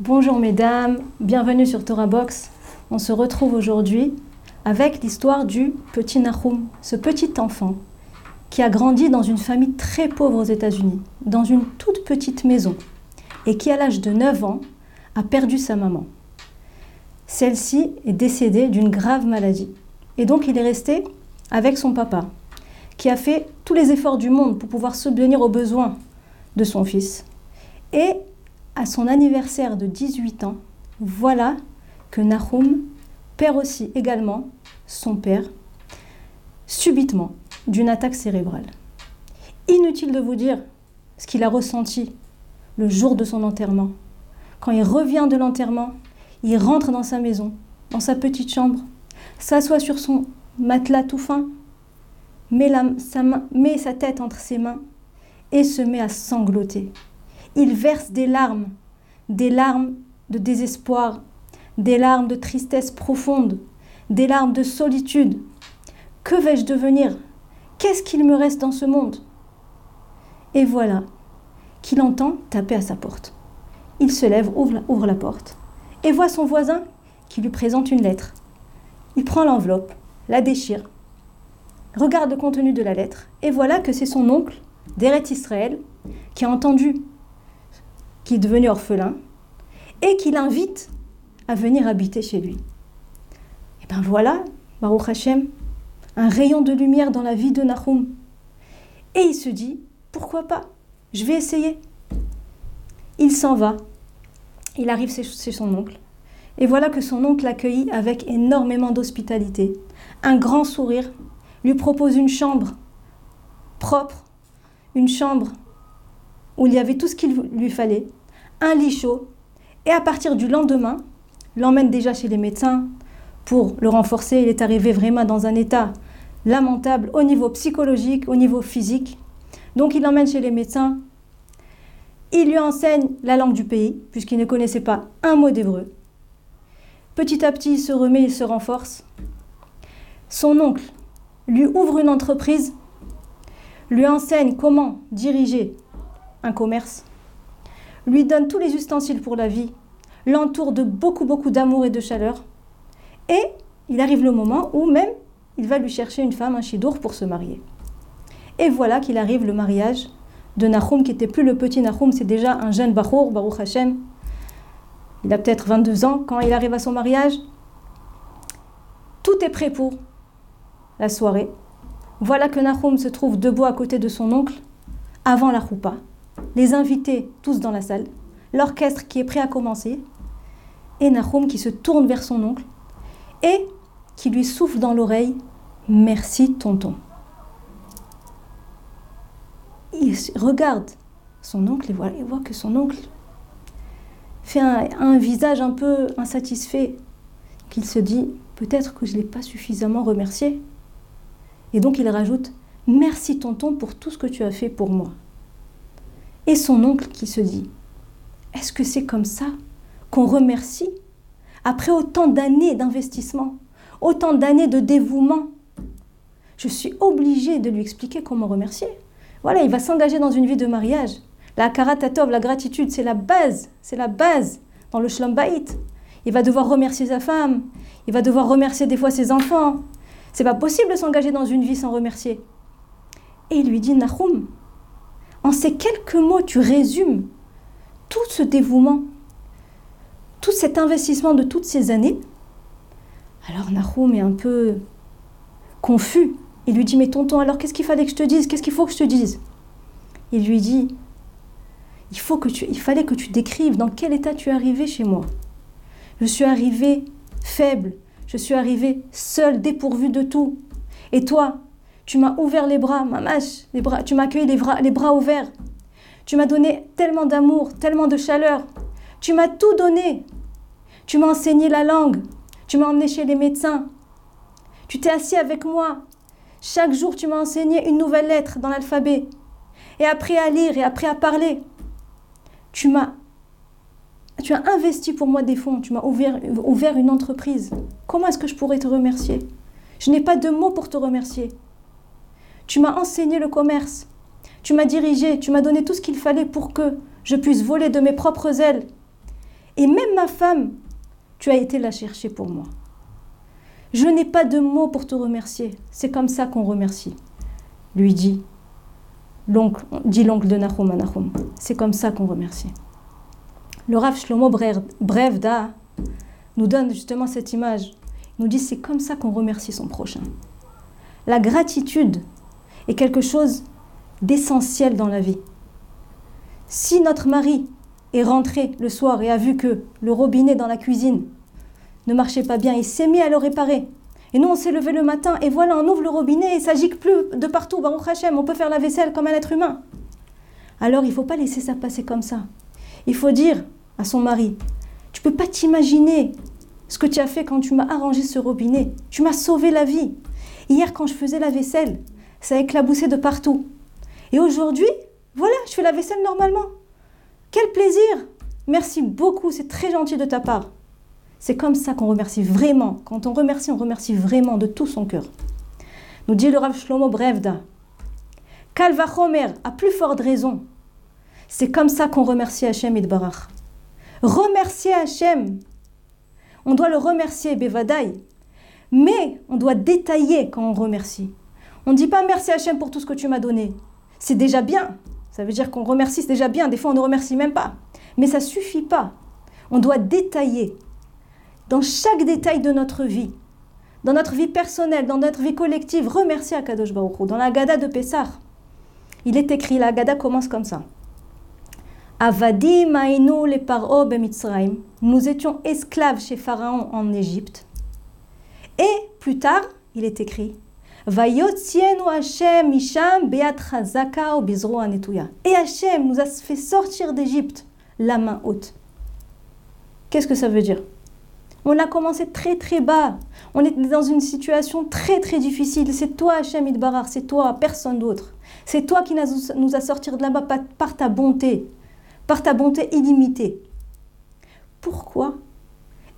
Bonjour mesdames, bienvenue sur Torah Box. On se retrouve aujourd'hui avec l'histoire du petit Nahum, ce petit enfant qui a grandi dans une famille très pauvre aux États-Unis, dans une toute petite maison, et qui à l'âge de 9 ans a perdu sa maman. Celle-ci est décédée d'une grave maladie. Et donc il est resté avec son papa, qui a fait tous les efforts du monde pour pouvoir subvenir aux besoins de son fils. Et à son anniversaire de 18 ans, voilà que Nahum perd aussi également son père subitement d'une attaque cérébrale. Inutile de vous dire ce qu'il a ressenti le jour de son enterrement. Quand il revient de l'enterrement, il rentre dans sa maison, dans sa petite chambre, s'assoit sur son matelas tout fin, met, sa met sa tête entre ses mains et se met à sangloter il verse des larmes, des larmes de désespoir, des larmes de tristesse profonde, des larmes de solitude. Que vais-je devenir? Qu'est-ce qu'il me reste dans ce monde? Et voilà qu'il entend taper à sa porte. Il se lève, ouvre la, porte, et voit son voisin qui lui présente une lettre. Il prend l'enveloppe, la déchire, regarde le contenu de la lettre, et voilà que c'est son oncle, Deret Israël, qui a entendu qui est devenu orphelin, et qui l'invite à venir habiter chez lui. Et bien voilà, Baruch Hashem, un rayon de lumière dans la vie de Nahum. Et il se dit, pourquoi pas Je vais essayer. Il s'en va. Il arrive chez son oncle. Et voilà que son oncle l'accueillit avec énormément d'hospitalité. Un grand sourire lui propose une chambre propre, une chambre où il y avait tout ce qu'il lui fallait, un lit chaud, et à partir du lendemain, l'emmène déjà chez les médecins pour le renforcer. Il est arrivé vraiment dans un état lamentable au niveau psychologique, au niveau physique. Donc il l'emmène chez les médecins. Il lui enseigne la langue du pays, puisqu'il ne connaissait pas un mot d'hébreu. Petit à petit, il se remet, il se renforce. Son oncle lui ouvre une entreprise, lui enseigne comment diriger un commerce, lui donne tous les ustensiles pour la vie, l'entoure de beaucoup, beaucoup d'amour et de chaleur. Et il arrive le moment où même il va lui chercher une femme, un chidour, pour se marier. Et voilà qu'il arrive le mariage de Nahum, qui n'était plus le petit Nahum, c'est déjà un jeune Bachour, Baruch Hashem. Il a peut-être 22 ans quand il arrive à son mariage. Tout est prêt pour la soirée. Voilà que Nahum se trouve debout à côté de son oncle avant la roupa les invités tous dans la salle, l'orchestre qui est prêt à commencer, et Nahum qui se tourne vers son oncle et qui lui souffle dans l'oreille Merci tonton. Il regarde son oncle et voit, que son oncle fait un, un visage un peu insatisfait, qu'il se dit peut-être que je ne l'ai pas suffisamment remercié. Et donc il rajoute Merci tonton pour tout ce que tu as fait pour moi et son oncle qui se dit Est-ce que c'est comme ça qu'on remercie après autant d'années d'investissement, autant d'années de dévouement? Je suis obligée de lui expliquer comment remercier. Voilà, il va s'engager dans une vie de mariage. La karatatov, la gratitude, c'est la base, c'est la base dans le shlom Il va devoir remercier sa femme, il va devoir remercier des fois ses enfants. C'est pas possible de s'engager dans une vie sans remercier. Et il lui dit Nahum, en ces quelques mots, tu résumes tout ce dévouement, tout cet investissement de toutes ces années. Alors Nahum est un peu confus. Il lui dit, mais tonton, alors qu'est-ce qu'il fallait que je te dise? Qu'est-ce qu'il faut que je te dise? Il lui dit, il, faut que tu, il fallait que tu décrives dans quel état tu es arrivé chez moi. Je suis arrivé faible, je suis arrivé seul, dépourvu de tout. Et toi, tu m'as ouvert les bras, mamache, les tu m'as accueilli les bras, ouverts. Tu m'as donné tellement d'amour, tellement de chaleur. Tu m'as tout donné. Tu m'as enseigné la langue. Tu m'as emmené chez les médecins. Tu t'es assis avec moi. Chaque jour, tu m'as enseigné une nouvelle lettre dans l'alphabet. Et appris à lire et appris à parler. Tu m'as tu as investi pour moi des fonds, tu m'as ouvert une entreprise. Comment est-ce que je pourrais te remercier? Je n'ai pas de mots pour te remercier. Tu m'as enseigné le commerce. Tu m'as dirigé, tu m'as donné tout ce qu'il fallait pour que je puisse voler de mes propres ailes Et même ma femme, tu as été la chercher pour moi. Je n'ai pas de mots pour te remercier. C'est comme ça qu'on remercie. Lui dit l'oncle, dit l'oncle de Nahum à Nahum. C'est comme ça qu'on remercie. Le Rav Shlomo Brevda nous donne justement cette image. Il nous dit c'est comme ça qu'on remercie son prochain. La gratitude est quelque chose d'essentiel dans la vie. Si notre mari est rentré le soir et a vu que le robinet dans la cuisine ne marchait pas bien, il s'est mis à le réparer. Et nous, on s'est levé le matin et voilà, on ouvre le robinet et ça gicle plus de partout. Baruch Hashem, on peut faire la vaisselle comme un être humain. Alors, il ne faut pas laisser ça passer comme ça. Il faut dire à son mari, tu peux pas t'imaginer ce que tu as fait quand tu m'as arrangé ce robinet. Tu m'as sauvé la vie. Hier, quand je faisais la vaisselle, ça a éclaboussé de partout. Et aujourd'hui, voilà, je fais la vaisselle normalement. Quel plaisir Merci beaucoup, c'est très gentil de ta part. C'est comme ça qu'on remercie vraiment. Quand on remercie, on remercie vraiment de tout son cœur. Nous dit le Rav Shlomo Brevda. Kalvachomer, à plus forte raison. C'est comme ça qu'on remercie Hachem Idbarach. Remercier Hachem. On doit le remercier, Bevadaï. Mais on doit détailler quand on remercie. On ne dit pas merci Hachem pour tout ce que tu m'as donné. C'est déjà bien. Ça veut dire qu'on remercie, c'est déjà bien. Des fois, on ne remercie même pas. Mais ça ne suffit pas. On doit détailler. Dans chaque détail de notre vie, dans notre vie personnelle, dans notre vie collective, remercier Akadosh Baruch Dans la Gada de Pessah, il est écrit, la Gada commence comme ça. Avadim le paro bemitzraim. Nous étions esclaves chez Pharaon en Égypte. Et plus tard, il est écrit Et Hashem nous a fait sortir d'Égypte la main haute. Qu'est-ce que ça veut dire? On a commencé très très bas. On était dans une situation très très difficile. C'est toi Hachem Idbarar, c'est toi, personne d'autre. C'est toi qui nous a sortis de là-bas par ta bonté, par ta bonté illimitée. Pourquoi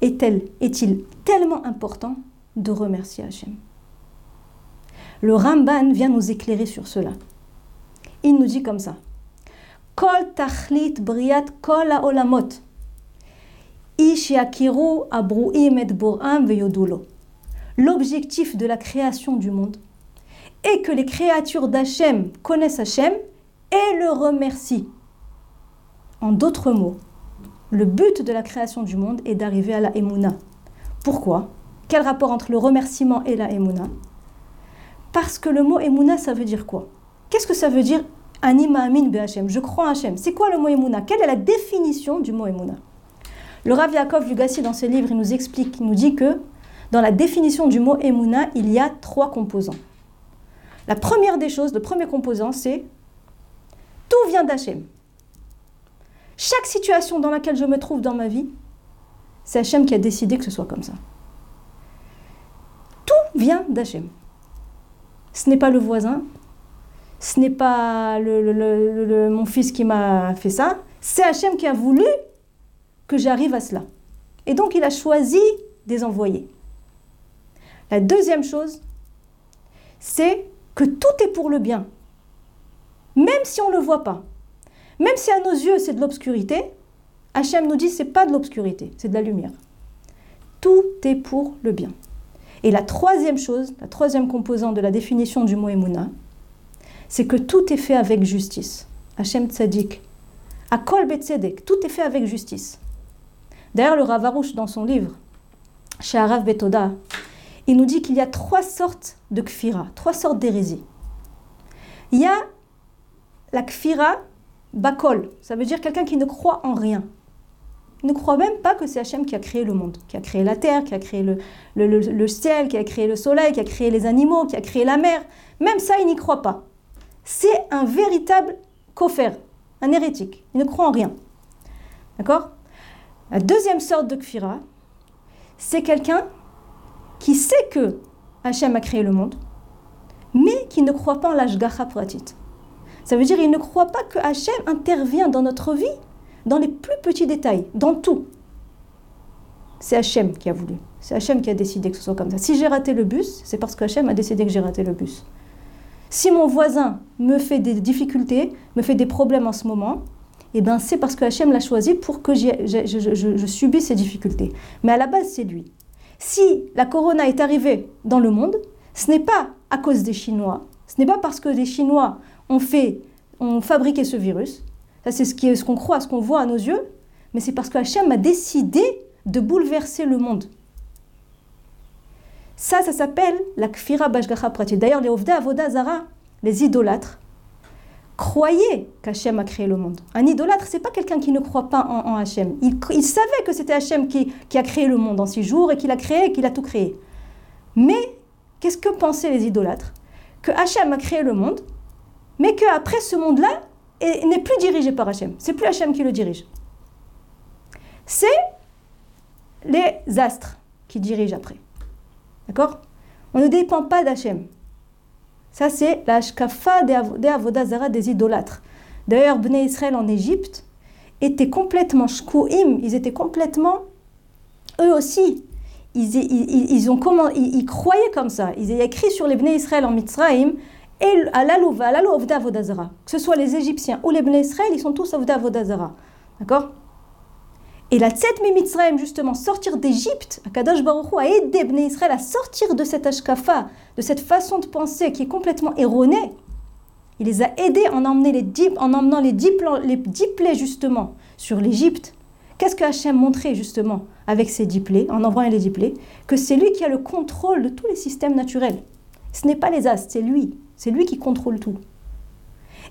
est-il tellement important de remercier Hachem Le Ramban vient nous éclairer sur cela. Il nous dit comme ça. Kol tachlit briat kol olamot. L'objectif de la création du monde est que les créatures d'Hachem connaissent Hachem et le remercient. En d'autres mots, le but de la création du monde est d'arriver à la Emouna. Pourquoi? Quel rapport entre le remerciement et la Emouna? Parce que le mot Emouna, ça veut dire quoi? Qu'est-ce que ça veut dire Anima amin Je crois en Hachem. C'est quoi le mot Emouna? Quelle est la définition du mot Emouna? Le Rav Yaakov Lugassi, dans ses livres, il nous explique, il nous dit que dans la définition du mot Emouna, il y a trois composants. La première des choses, le premier composant, c'est tout vient d'Hachem. Chaque situation dans laquelle je me trouve dans ma vie, c'est Hachem qui a décidé que ce soit comme ça. Tout vient d'Hachem. Ce n'est pas le voisin, ce n'est pas mon fils qui m'a fait ça, c'est Hachem qui a voulu que j'arrive à cela. Et donc il a choisi des envoyés. La deuxième chose, c'est que tout est pour le bien, même si on ne le voit pas. Même si à nos yeux c'est de l'obscurité, Hachem nous dit c'est pas de l'obscurité, c'est de la lumière. Tout est pour le bien. Et la troisième chose, la troisième composante de la définition du mot Emouna, c'est que tout est fait avec justice. Hachem Tzadik. À Kol tout est fait avec justice. D'ailleurs, le Ravarouche, dans son livre, chez Arav Betoda, il nous dit qu'il y a trois sortes de kfira, trois sortes d'hérésie. Il y a la kfira Bakol, ça veut dire quelqu'un qui ne croit en rien. Ne croit même pas que c'est Hachem qui a créé le monde, qui a créé la terre, qui a créé le, ciel, qui a créé le soleil, qui a créé les animaux, qui a créé la mer. Même ça, il n'y croit pas. C'est un véritable koffer, un hérétique. Il ne croit en rien. D'accord? La deuxième sorte de kfira, c'est quelqu'un qui sait que Hachem a créé le monde, mais qui ne croit pas en l'ashgacha pratit. Ça veut dire qu'il ne croit pas que Hachem intervient dans notre vie, dans les plus petits détails, dans tout. C'est Hachem qui a voulu. C'est Hachem qui a décidé que ce soit comme ça. Si j'ai raté le bus, c'est parce que Hachem a décidé que j'ai raté le bus. Si mon voisin me fait des difficultés, me fait des problèmes en ce moment, eh ben c'est parce que Hachem l'a choisi pour que je, je, subisse ces difficultés. Mais à la base, c'est lui. Si la corona est arrivée dans le monde, ce n'est pas à cause des Chinois, ce n'est pas parce que les Chinois ont fait, ont fabriqué ce virus, ça c'est ce qu'on croit, ce qu'on voit à nos yeux, mais c'est parce que Hachem a décidé de bouleverser le monde. Ça, ça s'appelle la kfira bashgacha prati. D'ailleurs, les ovda avoda les idolâtres, croyaient qu'Hachem a créé le monde. Un idolâtre, c'est pas quelqu'un qui ne croit pas en, Hachem. Il, savait que c'était Hachem qui, qui, a créé le monde en six jours et qu'il a créé et qu'il a tout créé. Mais qu'est-ce que pensaient les idolâtres? Que Hachem a créé le monde, mais qu'après ce monde-là n'est plus dirigé par Hachem. C'est plus Hachem qui le dirige. C'est les astres qui dirigent après. D'accord? On ne dépend pas d'Hachem. Ça, c'est la shkafa des avodazara des idolâtres. D'ailleurs, Bnei Israël en Égypte étaient complètement shkouim, ils étaient complètement, eux aussi, ils, ils, ont comment, ils, croyaient comme ça. Ils ont écrit sur les Israël en Mitzrayim, et à la vodazara. Que ce soit les Égyptiens ou les Bnei Israël, ils sont tous vodazara. D'accord? Et la Tzet Mitzrayim, justement, sortir d'Égypte, Akadosh Baruch Hu a aidé Bnei Israël à sortir de cette ashkafa, de cette façon de penser qui est complètement erronée. Il les a aidés en, emmenant les dix, en emmenant les plaies, justement, sur l'Égypte. Qu'est-ce que Hachem montrait, justement, avec ces dix plaies, en envoyant les dix plaies Que c'est lui qui a le contrôle de tous les systèmes naturels. Ce n'est pas les astres, c'est lui. C'est lui qui contrôle tout.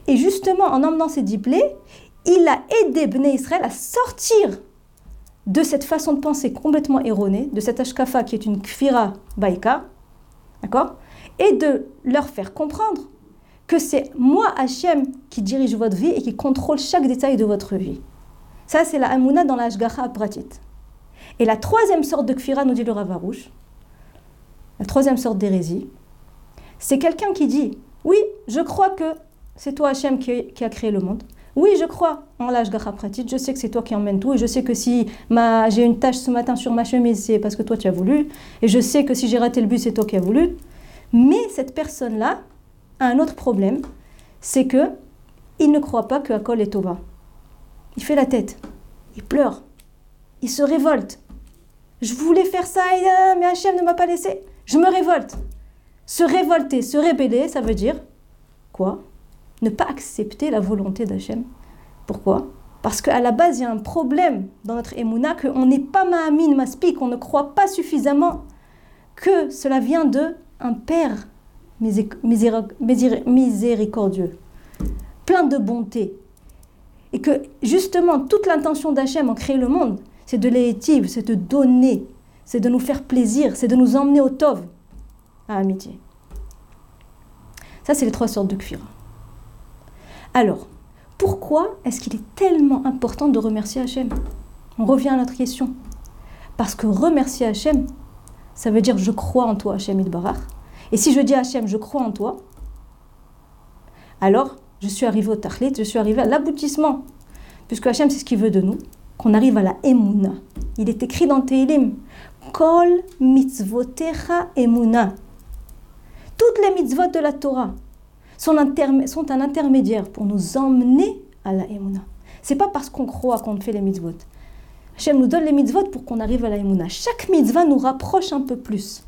Et justement, en emmenant ces dix plaies, il a aidé Bnei Israël à sortir de cette façon de penser complètement erronée, de cette ashkafa qui est une kfira baïka, d'accord Et de leur faire comprendre que c'est moi, Hachem, qui dirige votre vie et qui contrôle chaque détail de votre vie. Ça, c'est la amuna dans la ashgacha pratit. Et la troisième sorte de kfira, nous dit le Ravarouche, la troisième sorte d'hérésie, c'est quelqu'un qui dit Oui, je crois que c'est toi, Hachem, qui a créé le monde. Oui, je crois en l'âge pratique. Je sais que c'est toi qui emmènes tout. Et je sais que si j'ai une tache ce matin sur ma chemise, c'est parce que toi tu as voulu. Et je sais que si j'ai raté le bus, c'est toi qui as voulu. Mais cette personne-là a un autre problème. C'est que il ne croit pas que Akol est Tova. Il fait la tête. Il pleure. Il se révolte. Je voulais faire ça, mais Hachem ne m'a pas laissé. Je me révolte. Se révolter, se rébeller, ça veut dire quoi? Ne pas accepter la volonté d'Hachem. Pourquoi? Parce qu'à la base, il y a un problème dans notre émouna, qu'on n'est pas ma'amin maspi, qu'on ne croit pas suffisamment que cela vient de un Père miséricordieux, plein de bonté. Et que justement, toute l'intention d'Hachem en créer le monde, c'est de l'étive, c'est de donner, c'est de nous faire plaisir, c'est de nous emmener au Tov, à amitié. Ça, c'est les trois sortes de cuir. Alors, pourquoi est-ce qu'il est tellement important de remercier Hachem? On revient à notre question. Parce que remercier Hachem, ça veut dire je crois en toi, Hachem Idbarach. Et si je dis à Hachem, je crois en toi, alors je suis arrivé au Tachlit, je suis arrivé à l'aboutissement. Puisque Hachem, c'est ce qu'il veut de nous, qu'on arrive à la Emouna. Il est écrit dans Teilim Kol mitzvotecha Emuna. Toutes les mitzvot de la Torah, sont, un intermédiaire pour nous emmener à la Emouna. C'est pas parce qu'on croit qu'on fait les mitzvot. Hachem nous donne les mitzvot pour qu'on arrive à la Emouna. Chaque mitzvah nous rapproche un peu plus.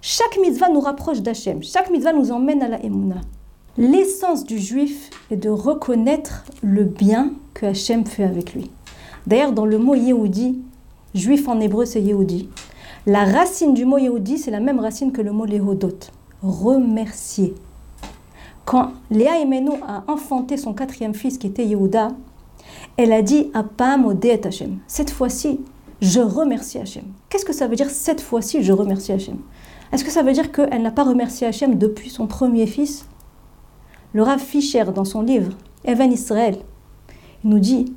Chaque mitzvah nous rapproche d'Hachem. Chaque mitzvah nous emmène à la Emouna. L'essence du juif est de reconnaître le bien que Hachem fait avec lui. D'ailleurs, dans le mot Yehudi, juif en hébreu c'est Yehudi, la racine du mot Yehudi c'est la même racine que le mot Lehodot, remercier. Quand Léa Emenu a enfanté son quatrième fils qui était Yehuda, elle a dit Apam Odet Hashem. Cette fois-ci, je remercie Hachem. Qu'est-ce que ça veut dire cette fois-ci, je remercie Hachem Est-ce que ça veut dire qu'elle n'a pas remercié Hachem depuis son premier fils? Le Rav Fischer, dans son livre Evan Israël, nous dit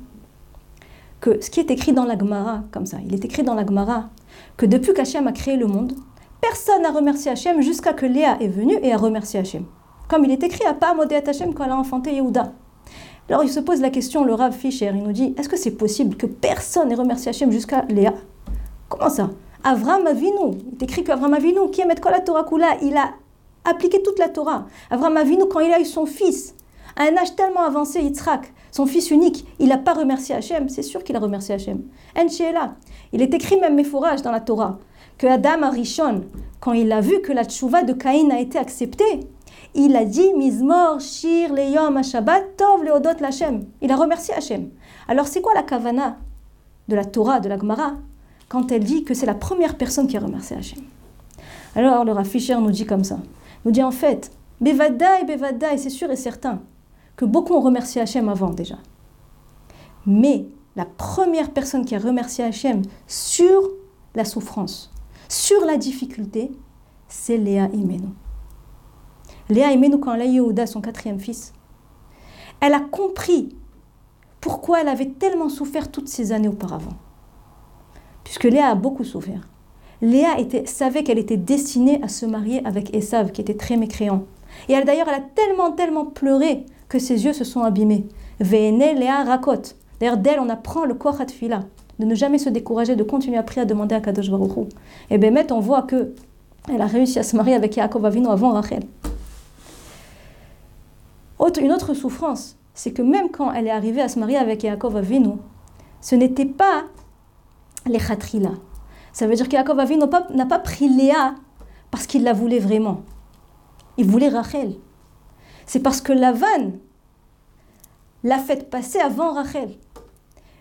que ce qui est écrit dans la Gemara, comme ça, il est écrit dans la Gemara, que depuis qu'Hachem a créé le monde, personne n'a remercié Hachem jusqu'à que Léa est venue et a remercié Hachem comme il est écrit à Pam Hashem quand elle a enfanté Yehuda. Alors il se pose la question, le Rav Fischer, il nous dit est-ce que c'est possible que personne n'ait remercié Hachem jusqu'à Léa? Comment ça? Avram Avinu, il est écrit qu'Avram Avinu, qui aime la Torah Kula, il a appliqué toute la Torah. Avram Avinu, quand il a eu son fils, à un âge tellement avancé, Yitzhak, son fils unique, il n'a pas remercié Hachem, c'est sûr qu'il a remercié Hachem. là. Il est écrit même mes dans la Torah que Adam Arishon, quand il a vu que la tchouva de Caïn a été acceptée, il a dit Mizmor, Shir, Leyom, Shabbat, Tov, Leodot, Lachem. Il a remercié Hachem. Alors c'est quoi la kavana de la Torah, de la Gemara, quand elle dit que c'est la première personne qui a remercié Hachem? Alors le Rafisher nous dit comme ça. nous dit en fait, Bevadaï, Bevadaï, c'est sûr et certain que beaucoup ont remercié Hachem avant déjà. Mais la première personne qui a remercié Hachem sur la souffrance, sur la difficulté, c'est Léa Imenu. Léa Imenu, quand elle a eu son quatrième fils, elle a compris pourquoi elle avait tellement souffert toutes ces années auparavant. Puisque Léa a beaucoup souffert. Léa était, savait qu'elle était destinée à se marier avec Esav, qui était très mécréant. Et elle d'ailleurs, elle a tellement, tellement pleuré que ses yeux se sont abîmés. Véné Léa racote. D'ailleurs, d'elle, on apprend le Kochat Fila de ne jamais se décourager, de continuer à prier, à demander à Kadosh Baruch Hu. Et bien, on voit que elle a réussi à se marier avec Yaakov Avinu avant Rachel. Une autre souffrance, c'est que même quand elle est arrivée à se marier avec Yaakov Avinu, ce n'était pas les khatrila. Ça veut dire qu'Yaakov Avinu n'a pas, pris Léa parce qu'il la voulait vraiment. Il voulait Rachel. C'est parce que Lavan l'a fait passer avant Rachel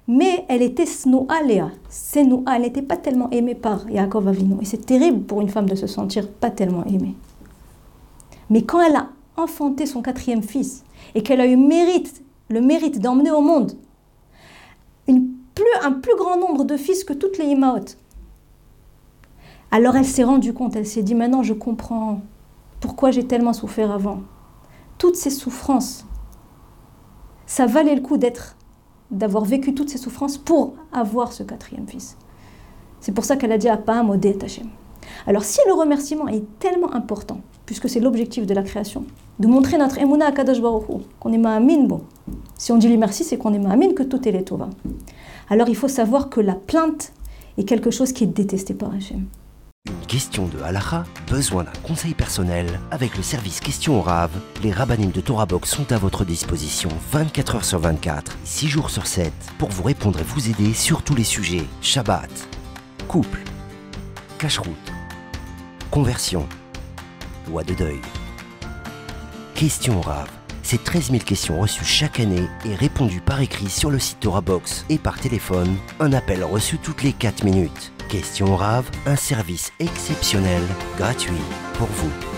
mais elle était snoa Léa. Snoa, elle n'était pas tellement aimée par Yaakov Avinu. Et c'est terrible pour une femme de se sentir pas tellement aimée. Mais quand elle a enfanté son quatrième fils et qu'elle a eu mérite, le mérite d'emmener au monde un plus grand nombre de fils que toutes les Imaot, alors elle s'est rendue compte, elle s'est dit maintenant je comprends pourquoi j'ai tellement souffert avant. Toutes ces souffrances, ça valait le coup d'être d'avoir vécu toutes ces souffrances pour avoir ce quatrième fils. C'est pour ça qu'elle a dit à Pam Hashem. Alors si le remerciement est tellement important, puisque c'est l'objectif de la création, de montrer notre emuna à Kadosh Baruch qu'on est ma'amin, bon, si on dit lui merci, c'est qu'on est ma'amin que tout est les Alors il faut savoir que la plainte est quelque chose qui est détesté par Hachem. Une question de halacha, besoin d'un conseil personnel Avec le service Question au les rabbinim de Box sont à votre disposition 24 h sur 24, 6 jours sur 7 pour vous répondre et vous aider sur tous les sujets Shabbat, couple, cache-route, conversion, loi de deuil. Question au Rav, c'est 13 000 questions reçues chaque année et répondues par écrit sur le site Torah Box et par téléphone, un appel reçu toutes les 4 minutes. Question Rave, un service exceptionnel, gratuit pour vous.